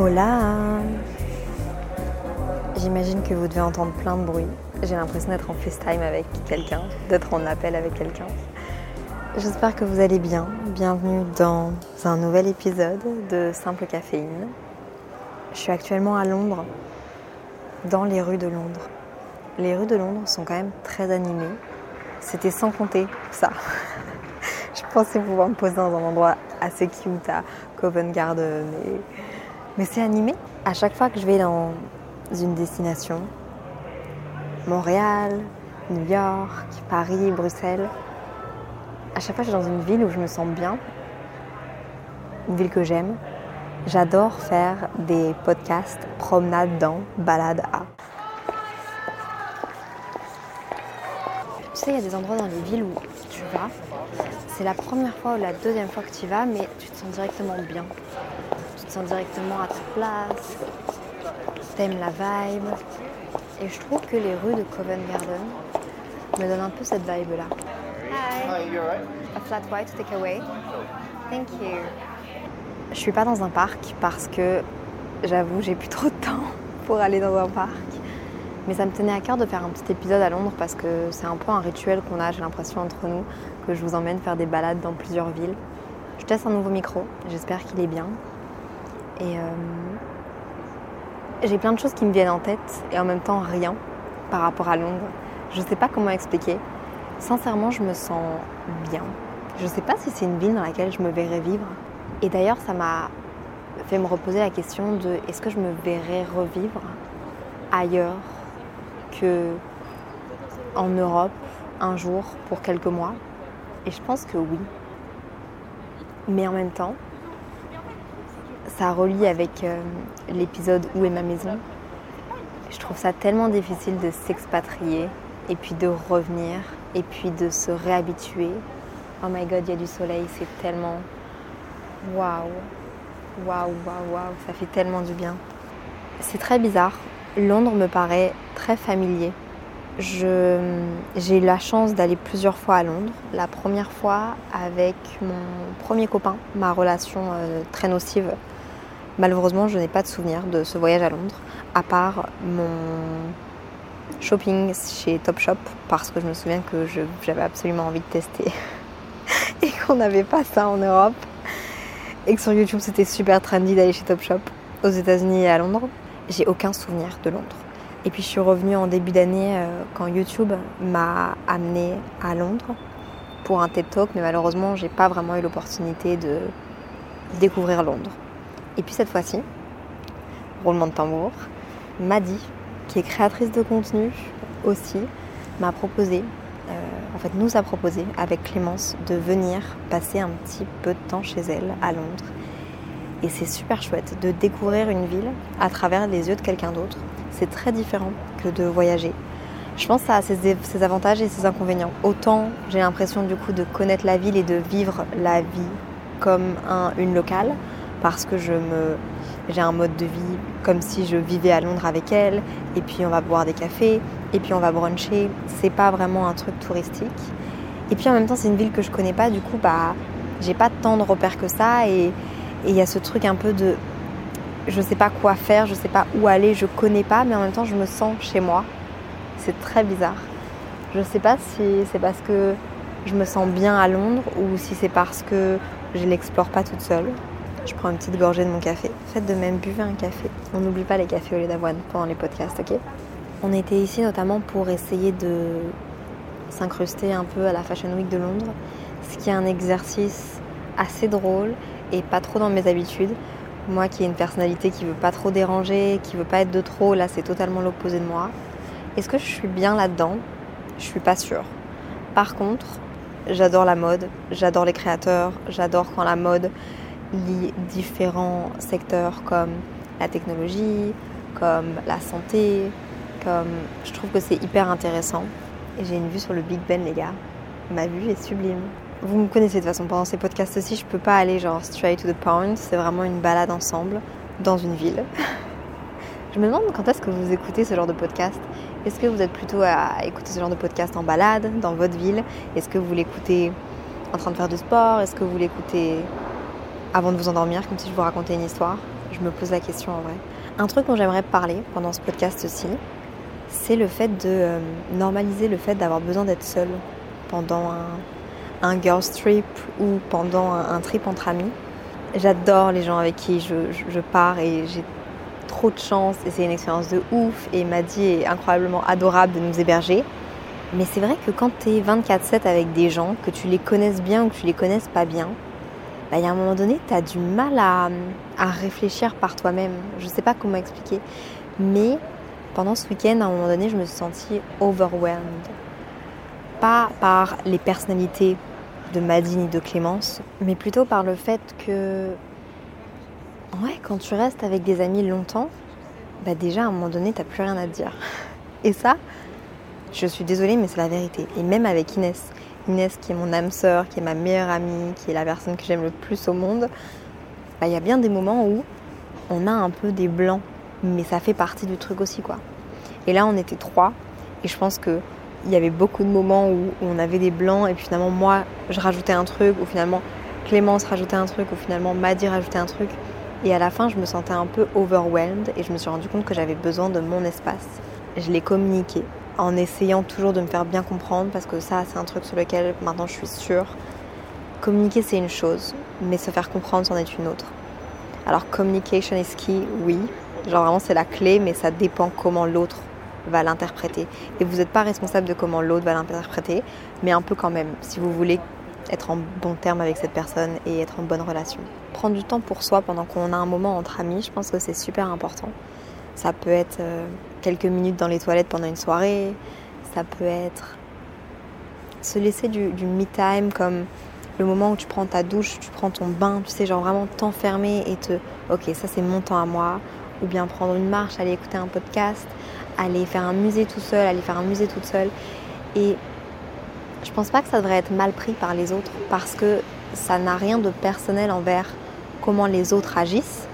Hola J'imagine que vous devez entendre plein de bruit. J'ai l'impression d'être en FaceTime avec quelqu'un, d'être en appel avec quelqu'un. J'espère que vous allez bien. Bienvenue dans un nouvel épisode de Simple Caféine. Je suis actuellement à Londres, dans les rues de Londres. Les rues de Londres sont quand même très animées. C'était sans compter ça. Je pensais pouvoir me poser dans un endroit assez cute à Covent Garden. Mais c'est animé. À chaque fois que je vais dans une destination, Montréal, New York, Paris, Bruxelles, à chaque fois que je suis dans une ville où je me sens bien, une ville que j'aime, j'adore faire des podcasts promenade dans, balade à. Tu sais, il y a des endroits dans les villes où tu vas, c'est la première fois ou la deuxième fois que tu y vas, mais tu te sens directement bien. Te sens directement à ta place, t'aimes la vibe. Et je trouve que les rues de Covent Garden me donnent un peu cette vibe-là. Hi. A flat white takeaway. Thank you. Je suis pas dans un parc parce que j'avoue, j'ai plus trop de temps pour aller dans un parc. Mais ça me tenait à cœur de faire un petit épisode à Londres parce que c'est un peu un rituel qu'on a, j'ai l'impression, entre nous, que je vous emmène faire des balades dans plusieurs villes. Je teste un nouveau micro, j'espère qu'il est bien. Et euh, j'ai plein de choses qui me viennent en tête et en même temps rien par rapport à Londres. Je sais pas comment expliquer. Sincèrement, je me sens bien. Je sais pas si c'est une ville dans laquelle je me verrais vivre. Et d'ailleurs, ça m'a fait me reposer la question de est-ce que je me verrais revivre ailleurs que en Europe un jour pour quelques mois? Et je pense que oui. Mais en même temps, ça relie avec euh, l'épisode Où est ma maison Je trouve ça tellement difficile de s'expatrier et puis de revenir et puis de se réhabituer. Oh my god, il y a du soleil, c'est tellement waouh, waouh, waouh, waouh, ça fait tellement du bien. C'est très bizarre. Londres me paraît très familier. J'ai eu la chance d'aller plusieurs fois à Londres. La première fois avec mon premier copain, ma relation euh, très nocive. Malheureusement, je n'ai pas de souvenir de ce voyage à Londres, à part mon shopping chez Topshop, parce que je me souviens que j'avais absolument envie de tester et qu'on n'avait pas ça en Europe. Et que sur YouTube, c'était super trendy d'aller chez Topshop aux États-Unis et à Londres. J'ai aucun souvenir de Londres. Et puis je suis revenue en début d'année euh, quand YouTube m'a amenée à Londres pour un TED Talk, mais malheureusement, j'ai pas vraiment eu l'opportunité de découvrir Londres. Et puis cette fois-ci, roulement de tambour, Maddy, qui est créatrice de contenu aussi, m'a proposé, euh, en fait nous a proposé avec Clémence de venir passer un petit peu de temps chez elle à Londres. Et c'est super chouette de découvrir une ville à travers les yeux de quelqu'un d'autre. C'est très différent que de voyager. Je pense que ça a ses, avantages et ses inconvénients. Autant j'ai l'impression du coup de connaître la ville et de vivre la vie comme une locale, parce que je me, j'ai un mode de vie comme si je vivais à Londres avec elle, et puis on va boire des cafés, et puis on va bruncher. C'est pas vraiment un truc touristique. Et puis en même temps, c'est une ville que je connais pas, du coup, bah, j'ai pas tant de repères que ça, et il y a ce truc un peu de je sais pas quoi faire, je sais pas où aller, je connais pas, mais en même temps, je me sens chez moi. C'est très bizarre. Je sais pas si c'est parce que je me sens bien à Londres ou si c'est parce que je l'explore pas toute seule. Je prends une petite gorgée de mon café. Faites de même, buvez un café. On n'oublie pas les cafés au lait d'avoine pendant les podcasts, ok? On était ici notamment pour essayer de s'incruster un peu à la Fashion Week de Londres, ce qui est un exercice assez drôle et pas trop dans mes habitudes. Moi qui ai une personnalité qui veut pas trop déranger, qui veut pas être de trop, là c'est totalement l'opposé de moi. Est-ce que je suis bien là-dedans? Je suis pas sûre. Par contre, j'adore la mode, j'adore les créateurs, j'adore quand la mode lie différents secteurs comme la technologie, comme la santé, comme je trouve que c'est hyper intéressant. Et j'ai une vue sur le Big Ben les gars. Ma vue est sublime. Vous me connaissez de toute façon pendant ces podcasts aussi, je peux pas aller genre straight to the point, c'est vraiment une balade ensemble dans une ville. je me demande quand est-ce que vous écoutez ce genre de podcast. Est-ce que vous êtes plutôt à écouter ce genre de podcast en balade dans votre ville? Est-ce que vous l'écoutez en train de faire du sport? Est-ce que vous l'écoutez avant de vous endormir, comme si je vous racontais une histoire Je me pose la question en vrai. Un truc dont j'aimerais parler pendant ce podcast aussi, c'est le fait de euh, normaliser le fait d'avoir besoin d'être seul pendant un, un girls trip ou pendant un, trip entre amis. J'adore les gens avec qui je, pars et j'ai trop de chance et c'est une expérience de ouf et Maddy est incroyablement adorable de nous héberger. Mais c'est vrai que quand tu es 24-7 avec des gens, que tu les connaisses bien ou que tu les connaisses pas bien, il y a un moment donné, tu as du mal à, à réfléchir par toi-même. Je ne sais pas comment expliquer. Mais pendant ce week-end, à un moment donné, je me suis sentie overwhelmed. Pas par les personnalités de Madine et de Clémence, mais plutôt par le fait que, ouais, quand tu restes avec des amis longtemps, bah déjà à un moment donné, t'as plus rien à te dire. Et ça, je suis désolée, mais c'est la vérité. Et même avec Inès, Inès qui est mon âme sœur, qui est ma meilleure amie, qui est la personne que j'aime le plus au monde, bah, il y a bien des moments où on a un peu des blancs, mais ça fait partie du truc aussi, quoi. Et là, on était trois, et je pense que il y avait beaucoup de moments où on avait des blancs, et puis finalement, moi, je rajoutais un truc, ou finalement, Clémence rajoutait un truc, ou finalement, Maddy rajoutait un truc. Et à la fin, je me sentais un peu overwhelmed, et je me suis rendu compte que j'avais besoin de mon espace. Je l'ai communiqué en essayant toujours de me faire bien comprendre, parce que ça, c'est un truc sur lequel maintenant je suis sûre. Communiquer, c'est une chose, mais se faire comprendre, c'en est une autre. Alors, communication is key, oui. Genre vraiment, c'est la clé, mais ça dépend comment l'autre va l'interpréter. Et vous n'êtes pas responsable de comment l'autre va l'interpréter, mais un peu quand même, si vous voulez être en bon terme avec cette personne et être en bonne relation. Prendre du temps pour soi pendant qu'on a un moment entre amis, je pense que c'est super important. Ça peut être euh, quelques minutes dans les toilettes pendant une soirée, ça peut être se laisser du, me time comme le moment où tu prends ta douche, tu prends ton bain, tu sais, genre vraiment t'enfermer et te, ok, ça c'est mon temps à moi, ou bien prendre une marche, aller écouter un podcast, aller faire un musée tout seul, aller faire un musée toute seule. Et je pense pas que ça devrait être mal pris par les autres parce que ça n'a rien de personnel envers comment les autres agissent,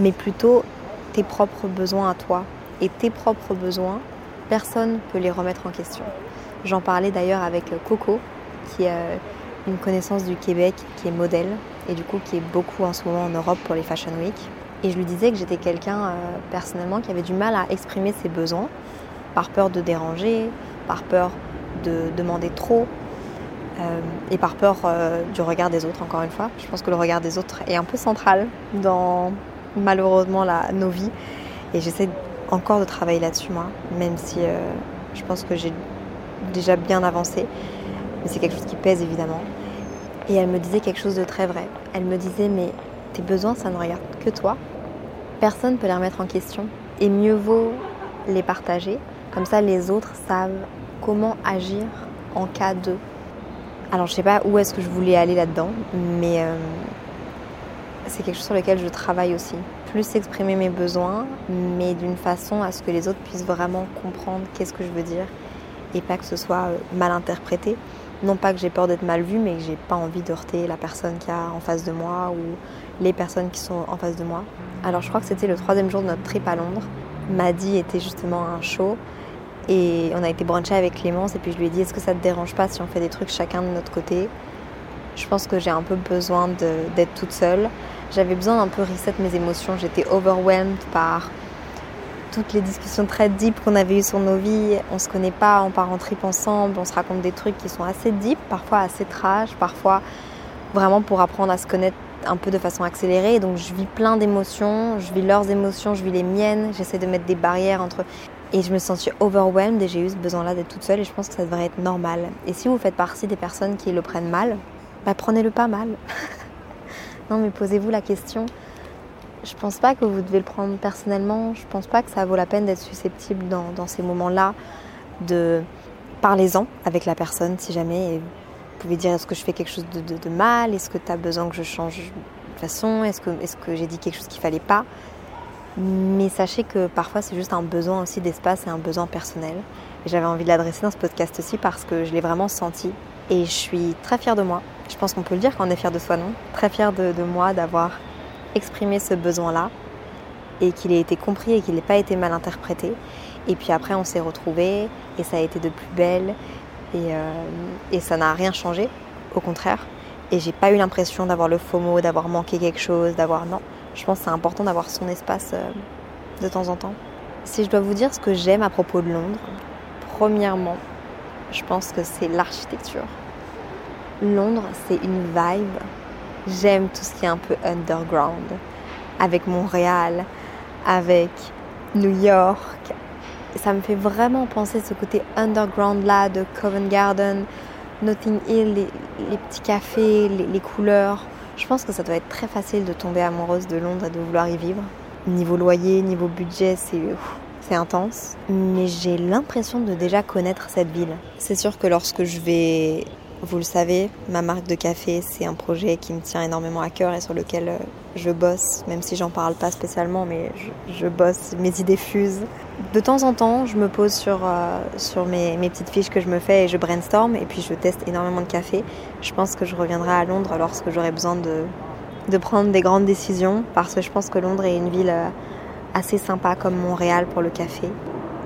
mais plutôt tes propres besoins à toi. Et tes propres besoins, personne ne peut les remettre en question. J'en parlais d'ailleurs avec Coco, qui est une connaissance du Québec, qui est modèle, et du coup qui est beaucoup en ce moment en Europe pour les Fashion Week. Et je lui disais que j'étais quelqu'un euh, personnellement qui avait du mal à exprimer ses besoins, par peur de déranger, par peur de demander trop, euh, et par peur euh, du regard des autres, encore une fois. Je pense que le regard des autres est un peu central dans, malheureusement la, nos vies. Et j'essaie encore de travailler là-dessus, moi, même si euh, je pense que j'ai déjà bien avancé. Mais c'est quelque chose qui pèse, évidemment. Et elle me disait quelque chose de très vrai. Elle me disait, mais tes besoins, ça ne regarde que toi. Personne ne peut les remettre en question. Et mieux vaut les partager. Comme ça, les autres savent comment agir en cas de. Alors, je sais pas où est-ce que je voulais aller là-dedans, mais euh, c'est quelque chose sur lequel je travaille aussi. Plus exprimer mes besoins, mais d'une façon à ce que les autres puissent vraiment comprendre qu'est-ce que je veux dire et pas que ce soit euh, mal interprété. Non pas que j'ai peur d'être mal vue, mais que j'ai pas envie de heurter la personne qui a en face de moi ou les personnes qui sont en face de moi. Alors je crois que c'était le troisième jour de notre trip à Londres. Maddy était justement un show et on a été bruncher avec Clémence et puis je lui ai dit est-ce que ça te dérange pas si on fait des trucs chacun de notre côté? Je pense que j'ai un peu besoin d'être toute seule. J'avais besoin d'un peu reset mes émotions. J'étais overwhelmed par toutes les discussions très deep qu'on avait eues sur nos vies. On se connaît pas, on part en trip ensemble, on se raconte des trucs qui sont assez deep, parfois assez trash, parfois vraiment pour apprendre à se connaître un peu de façon accélérée. Donc je vis plein d'émotions, je vis leurs émotions, je vis les miennes. J'essaie de mettre des barrières entre et je me sentais overwhelmed et j'ai eu ce besoin-là d'être toute seule et je pense que ça devrait être normal. Et si vous faites partie des personnes qui le prennent mal, bah, prenez-le pas mal. non, mais posez-vous la question Je pense pas que vous devez le prendre personnellement. Je pense pas que ça vaut la peine d'être susceptible dans, ces moments-là. De parlez-en avec la personne si jamais. vous pouvez dire est-ce que je fais quelque chose de, mal? Est-ce que tu as besoin que je change de façon? Est-ce que, est que j'ai dit quelque chose qu'il fallait pas? Mais sachez que parfois c'est juste un besoin aussi d'espace et un besoin personnel. Et j'avais envie de l'adresser dans ce podcast aussi parce que je l'ai vraiment senti. Et je suis très fière de moi. Je pense qu'on peut le dire quand on est fier de soi, non? Très fière de moi d'avoir exprimer ce besoin-là et qu'il ait été compris et qu'il n'ait pas été mal interprété. Et puis après, on s'est retrouvés et ça a été de plus belle et, euh, et ça n'a rien changé, au contraire. Et j'ai pas eu l'impression d'avoir le faux mot, d'avoir manqué quelque chose, d'avoir. Non, je pense que c'est important d'avoir son espace euh, de temps en temps. Si je dois vous dire ce que j'aime à propos de Londres, premièrement, je pense que c'est l'architecture. Londres, c'est une vibe J'aime tout ce qui est un peu underground. Avec Montréal, avec New York. Ça me fait vraiment penser ce côté underground là de Covent Garden, Notting Hill, les, petits cafés, les, couleurs. Je pense que ça doit être très facile de tomber amoureuse de Londres et de vouloir y vivre. Niveau loyer, niveau budget, c'est c'est intense, mais j'ai l'impression de déjà connaître cette ville. C'est sûr que lorsque je vais vous le savez, ma marque de café, c'est un projet qui me tient énormément à cœur et sur lequel euh, je bosse, même si j'en parle pas spécialement, mais je, bosse, mes idées fusent. De temps en temps, je me pose sur, euh, sur mes, mes, petites fiches que je me fais et je brainstorm et puis je teste énormément de café. Je pense que je reviendrai à Londres lorsque j'aurai besoin de, de prendre des grandes décisions parce que je pense que Londres est une ville euh, assez sympa comme Montréal pour le café.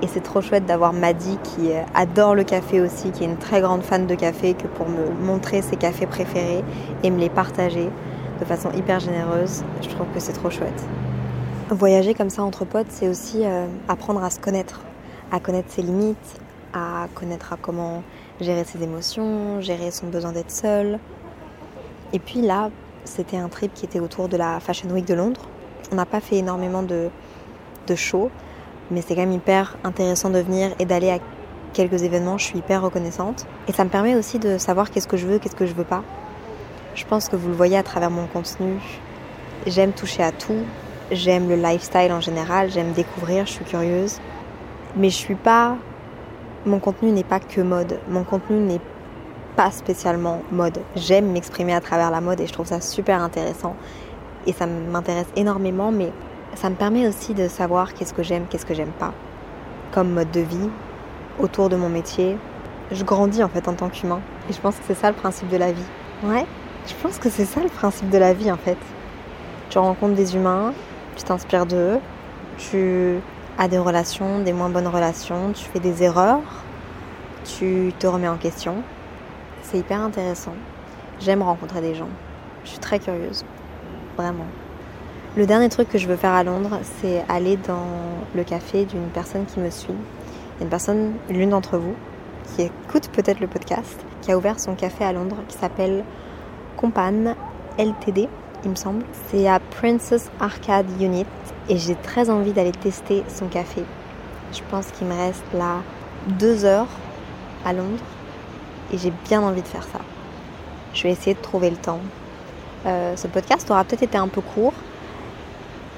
Et c'est trop chouette d'avoir Maddy qui euh, adore le café aussi, qui est une très grande fan de café, que pour me montrer ses cafés préférés et me les partager de façon hyper généreuse, je trouve que c'est trop chouette. Voyager comme ça entre potes, c'est aussi euh, apprendre à se connaître, à connaître ses limites, à connaître à comment gérer ses émotions, gérer son besoin d'être seul. Et puis là, c'était un trip qui était autour de la Fashion Week de Londres. On n'a pas fait énormément de, de shows, mais c'est quand même hyper intéressant de venir et d'aller à quelques événements. Je suis hyper reconnaissante. Et ça me permet aussi de savoir qu'est-ce que je veux, qu'est-ce que je veux pas. Je pense que vous le voyez à travers mon contenu. J'aime toucher à tout. J'aime le lifestyle en général. J'aime découvrir. Je suis curieuse. Mais je suis pas. Mon contenu n'est pas que mode. Mon contenu n'est pas spécialement mode. J'aime m'exprimer à travers la mode et je trouve ça super intéressant. Et ça m'intéresse énormément, mais ça me permet aussi de savoir qu'est-ce que j'aime, qu'est-ce que j'aime pas, comme mode de vie, autour de mon métier. Je grandis en fait en tant qu'humain. Et je pense que c'est ça le principe de la vie. Ouais, je pense que c'est ça le principe de la vie en fait. Tu rencontres des humains, tu t'inspires d'eux, tu as des relations, des moins bonnes relations, tu fais des erreurs, tu te remets en question. C'est hyper intéressant. J'aime rencontrer des gens. Je suis très curieuse. Vraiment. Le dernier truc que je veux faire à Londres, c'est aller dans le café d'une personne qui me suit. Une personne, l'une d'entre vous, qui écoute peut-être le podcast, qui a ouvert son café à Londres, qui s'appelle Compan LTD, il me semble. C'est à Princess Arcade Unit et j'ai très envie d'aller tester son café. Je pense qu'il me reste là deux heures à Londres et j'ai bien envie de faire ça. Je vais essayer de trouver le temps. Euh, ce podcast aura peut-être été un peu court,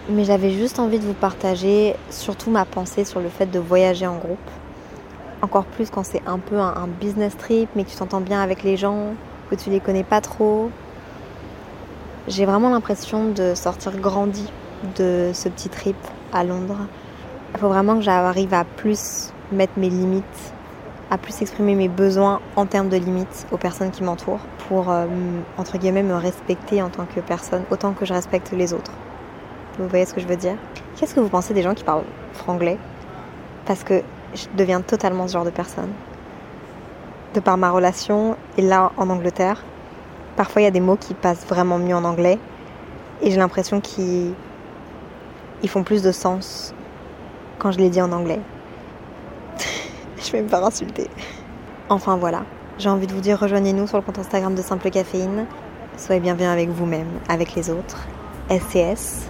mais j'avais juste envie de vous partager surtout ma pensée sur le fait de voyager en groupe. Encore plus quand c'est un peu un, business trip, mais que tu t'entends bien avec les gens, que tu les connais pas trop. J'ai vraiment l'impression de sortir grandi de ce petit trip à Londres. Il faut vraiment que j'arrive à plus mettre mes limites, à plus exprimer mes besoins en termes de limites aux personnes qui m'entourent pour, euh, entre guillemets, me respecter en tant que personne autant que je respecte les autres. Vous voyez ce que je veux dire? Qu'est-ce que vous pensez des gens qui parlent franglais? Parce que je deviens totalement ce genre de personne. De par ma relation, et là en Angleterre, parfois il y a des mots qui passent vraiment mieux en anglais, et j'ai l'impression qu'ils font plus de sens quand je les dis en anglais. je vais me faire insulter. Enfin voilà, j'ai envie de vous dire rejoignez-nous sur le compte Instagram de Simple Caféine. Soyez bienvenus avec vous-même, avec les autres. SCS,